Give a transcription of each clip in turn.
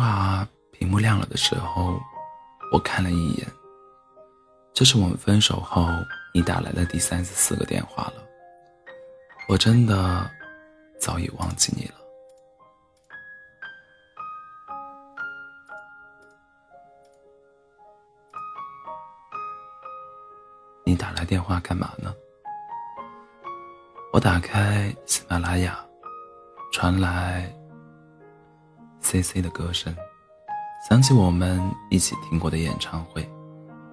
话屏幕亮了的时候，我看了一眼，这是我们分手后你打来的第三十四个电话了。我真的早已忘记你了。你打来电话干嘛呢？我打开喜马拉雅，传来 C C 的歌声，想起我们一起听过的演唱会，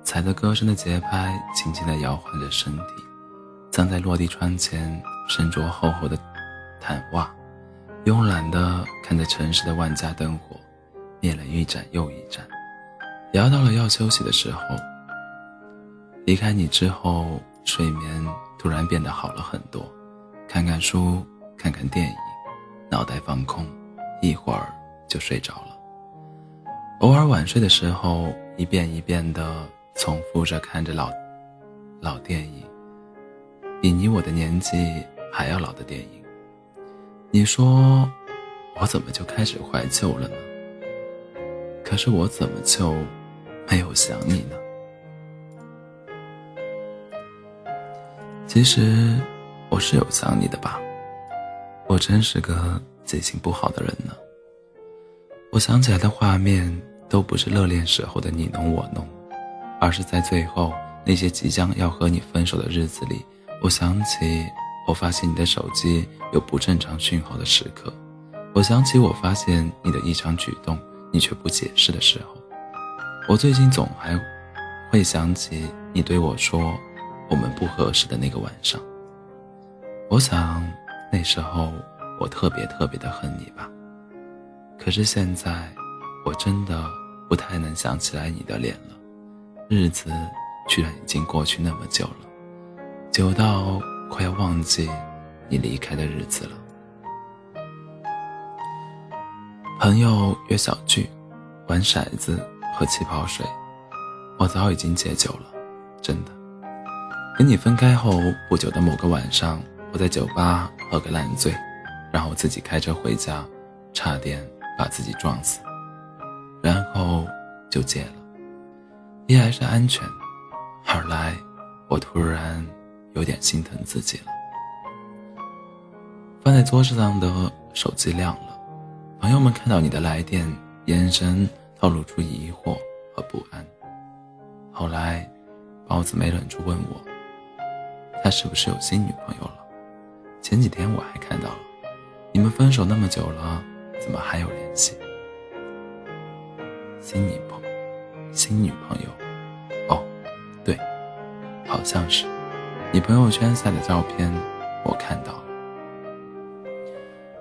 踩着歌声的节拍，轻轻的摇晃着身体，站在落地窗前。身着厚厚的毯袜，慵懒地看着城市的万家灯火，灭了一盏又一盏。聊到了要休息的时候，离开你之后，睡眠突然变得好了很多。看看书，看看电影，脑袋放空，一会儿就睡着了。偶尔晚睡的时候，一遍一遍的重复着看着老老电影，比你我的年纪。还要老的电影，你说我怎么就开始怀旧了呢？可是我怎么就没有想你呢？其实我是有想你的吧，我真是个记性不好的人呢。我想起来的画面都不是热恋时候的你侬我侬，而是在最后那些即将要和你分手的日子里，我想起。我发现你的手机有不正常讯号的时刻，我想起我发现你的异常举动，你却不解释的时候，我最近总还会想起你对我说我们不合适的那个晚上。我想那时候我特别特别的恨你吧，可是现在我真的不太能想起来你的脸了，日子居然已经过去那么久了，久到。快要忘记你离开的日子了。朋友约小聚，玩骰子，喝气泡水。我早已经戒酒了，真的。跟你分开后不久的某个晚上，我在酒吧喝个烂醉，然后自己开车回家，差点把自己撞死。然后就戒了。一来是安全，二来我突然。有点心疼自己了。放在桌子上的手机亮了，朋友们看到你的来电，眼神透露出疑惑和不安。后来，包子没忍住问我：“他是不是有新女朋友了？”前几天我还看到了，你们分手那么久了，怎么还有联系？新女朋，新女朋友？哦，对，好像是。你朋友圈晒的照片，我看到了。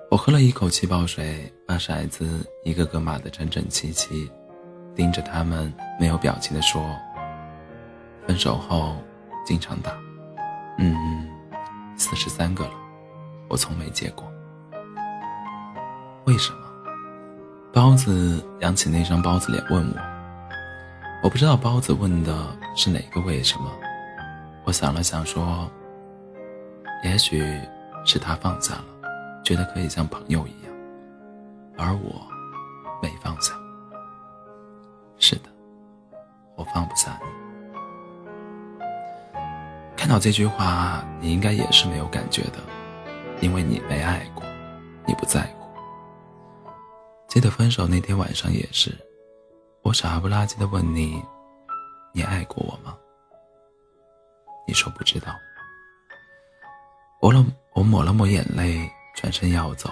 我喝了一口气泡水，把骰子一个个码得整整齐齐，盯着他们，没有表情的说：“分手后经常打，嗯，四十三个了，我从没接过。为什么？”包子扬起那张包子脸问我。我不知道包子问的是哪个为什么。我想了想，说：“也许是他放下了，觉得可以像朋友一样，而我没放下。是的，我放不下你。看到这句话，你应该也是没有感觉的，因为你没爱过，你不在乎。记得分手那天晚上也是，我傻不拉几的问你：你爱过我吗？”你说不知道，我了，我抹了抹眼泪，转身要走，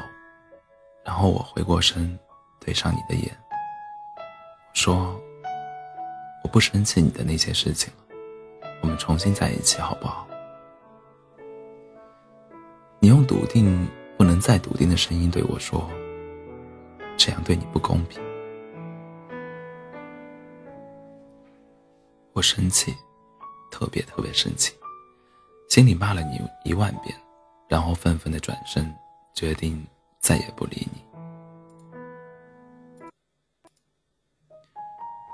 然后我回过身，对上你的眼，说：“我不生气你的那些事情了，我们重新在一起好不好？”你用笃定不能再笃定的声音对我说：“这样对你不公平。”我生气。特别特别生气，心里骂了你一万遍，然后愤愤的转身，决定再也不理你。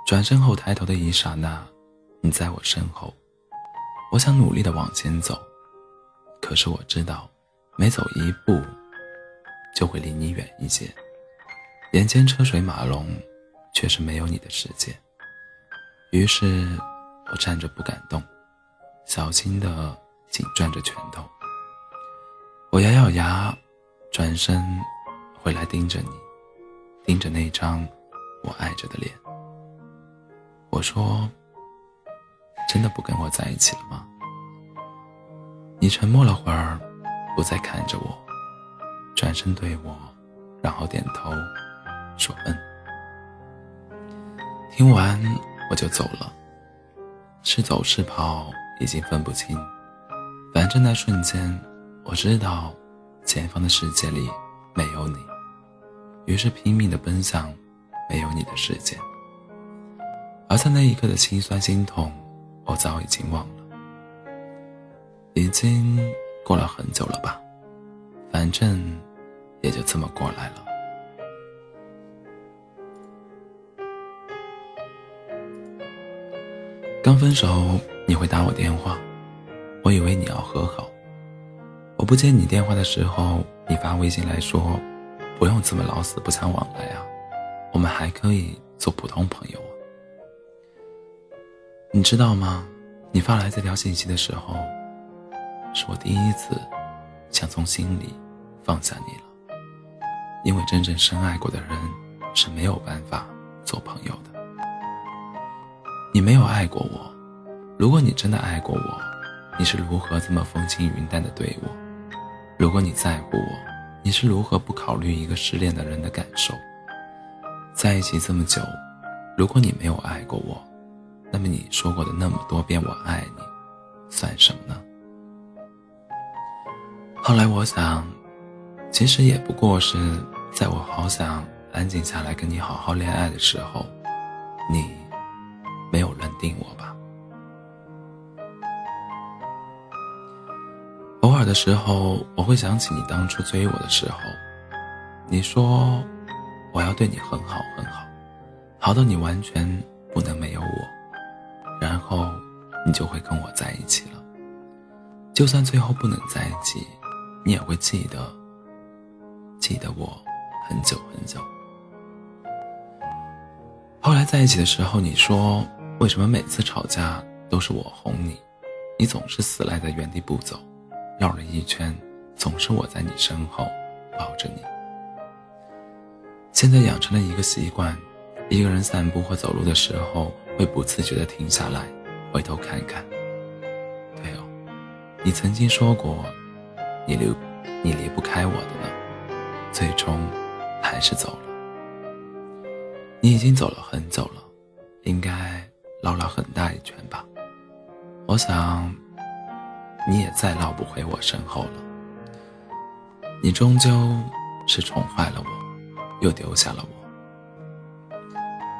转身后抬头的一刹那，你在我身后，我想努力的往前走，可是我知道，每走一步，就会离你远一些。眼前车水马龙，却是没有你的世界。于是，我站着不敢动，小心的紧攥着拳头。我咬咬牙，转身回来盯着你，盯着那张我爱着的脸。我说：“真的不跟我在一起了吗？”你沉默了会儿，不再看着我，转身对我，然后点头，说：“嗯。”听完我就走了，是走是跑已经分不清，反正那瞬间我知道，前方的世界里没有你，于是拼命的奔向没有你的世界。而在那一刻的心酸心痛，我早已经忘了，已经过了很久了吧，反正也就这么过来了。刚分手你会打我电话，我以为你要和好。我不接你电话的时候，你发微信来说，不用这么老死不相往来啊，我们还可以做普通朋友啊。你知道吗？你发来这条信息的时候，是我第一次想从心里放下你了。因为真正深爱过的人是没有办法做朋友的。你没有爱过我，如果你真的爱过我，你是如何这么风轻云淡的对我？如果你在乎我，你是如何不考虑一个失恋的人的感受？在一起这么久，如果你没有爱过我，那么你说过的那么多遍“我爱你”，算什么呢？后来我想，其实也不过是在我好想安静下来跟你好好恋爱的时候，你定我吧。偶尔的时候，我会想起你当初追我的时候，你说我要对你很好很好，好到你完全不能没有我。然后，你就会跟我在一起了。就算最后不能在一起，你也会记得，记得我很久很久。后来在一起的时候，你说为什么每次吵架都是我哄你，你总是死赖在原地不走，绕了一圈，总是我在你身后抱着你。现在养成了一个习惯，一个人散步或走路的时候。会不自觉地停下来，回头看看。对哦，你曾经说过，你离你离不开我的了，最终还是走了。你已经走了很久了，应该绕了很大一圈吧？我想，你也再绕不回我身后了。你终究是宠坏了我，又丢下了我。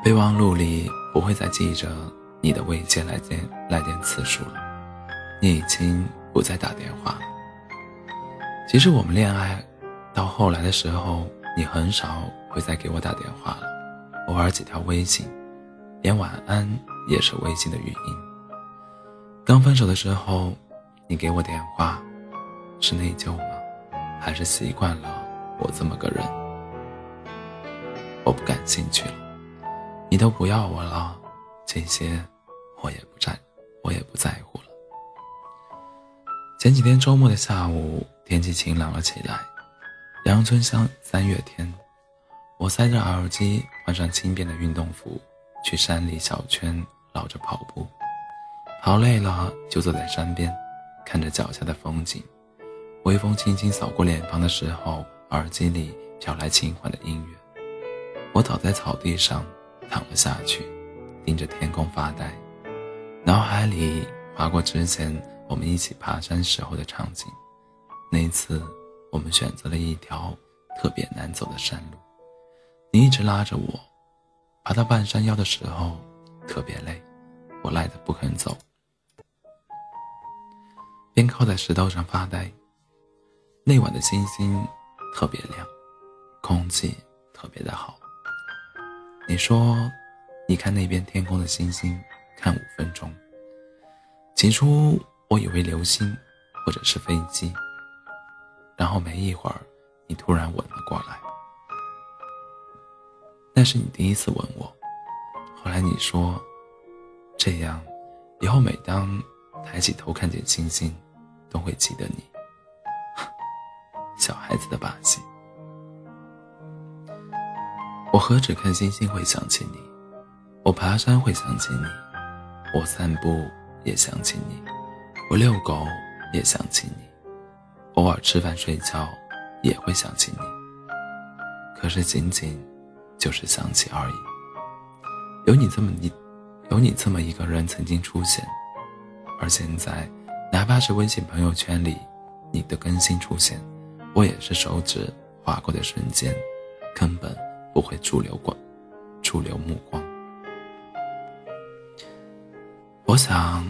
备忘录里。不会再记着你的未接来电来电次数了，你已经不再打电话了。其实我们恋爱到后来的时候，你很少会再给我打电话了，偶尔几条微信，连晚安也是微信的语音。刚分手的时候，你给我电话，是内疚吗？还是习惯了我这么个人？我不感兴趣了。你都不要我了，这些我也不在，我也不在乎了。前几天周末的下午，天气晴朗了起来，阳春香三月天，我塞着耳机，换上轻便的运动服，去山里小圈绕着跑步。跑累了就坐在山边，看着脚下的风景。微风轻轻扫过脸庞的时候，耳机里飘来轻缓的音乐。我倒在草地上。躺了下去，盯着天空发呆，脑海里划过之前我们一起爬山时候的场景。那次，我们选择了一条特别难走的山路，你一直拉着我，爬到半山腰的时候特别累，我赖得不肯走，边靠在石头上发呆。那晚的星星特别亮，空气特别的好。你说，你看那边天空的星星，看五分钟。起初我以为流星，或者是飞机。然后没一会儿，你突然吻了过来。那是你第一次吻我，后来你说，这样，以后每当抬起头看见星星，都会记得你。小孩子的把戏。我何止看星星会想起你，我爬山会想起你，我散步也想起你，我遛狗也想起你，偶尔吃饭睡觉也会想起你。可是仅仅就是想起而已。有你这么一，有你这么一个人曾经出现，而现在，哪怕是微信朋友圈里你的更新出现，我也是手指划过的瞬间，根本。不会驻留过，驻留目光。我想，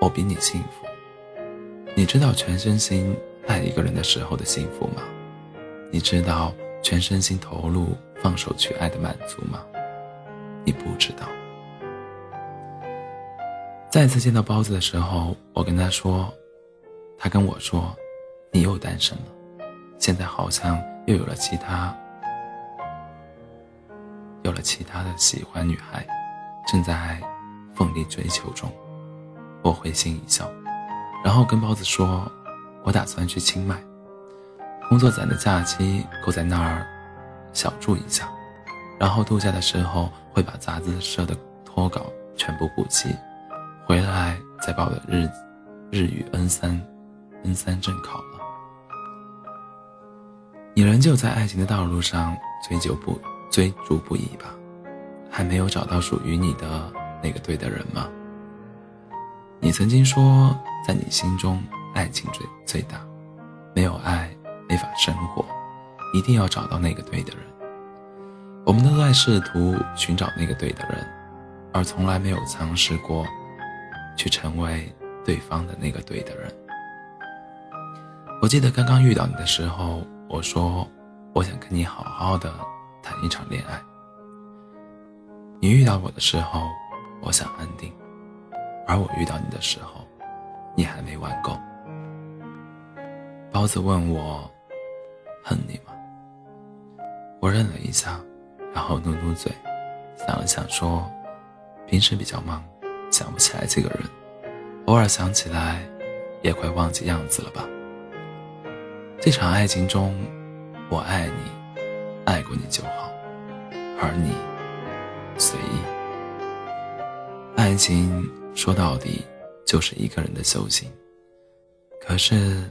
我比你幸福。你知道全身心爱一个人的时候的幸福吗？你知道全身心投入、放手去爱的满足吗？你不知道。再次见到包子的时候，我跟他说，他跟我说，你又单身了，现在好像又有了其他。有了其他的喜欢女孩，正在奋力追求中。我会心一笑，然后跟包子说：“我打算去清迈，工作攒的假期够在那儿小住一下，然后度假的时候会把杂志社的脱稿全部补齐，回来再把我的日日语 N 三 N 三证考了。”你仍旧在爱情的道路上追求不？追逐不已吧，还没有找到属于你的那个对的人吗？你曾经说，在你心中，爱情最最大，没有爱没法生活，一定要找到那个对的人。我们都在试图寻找那个对的人，而从来没有尝试过去成为对方的那个对的人。我记得刚刚遇到你的时候，我说，我想跟你好好的。谈一场恋爱。你遇到我的时候，我想安定；而我遇到你的时候，你还没玩够。包子问我：“恨你吗？”我愣了一下，然后努努嘴，想了想说：“平时比较忙，想不起来这个人，偶尔想起来，也快忘记样子了吧。”这场爱情中，我爱你。爱过你就好，而你随意。爱情说到底就是一个人的修行。可是，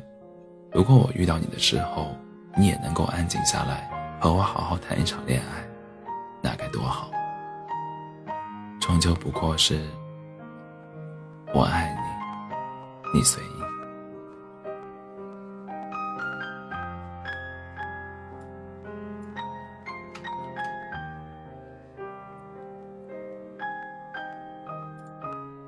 如果我遇到你的时候，你也能够安静下来，和我好好谈一场恋爱，那该多好。终究不过是我爱你，你随意。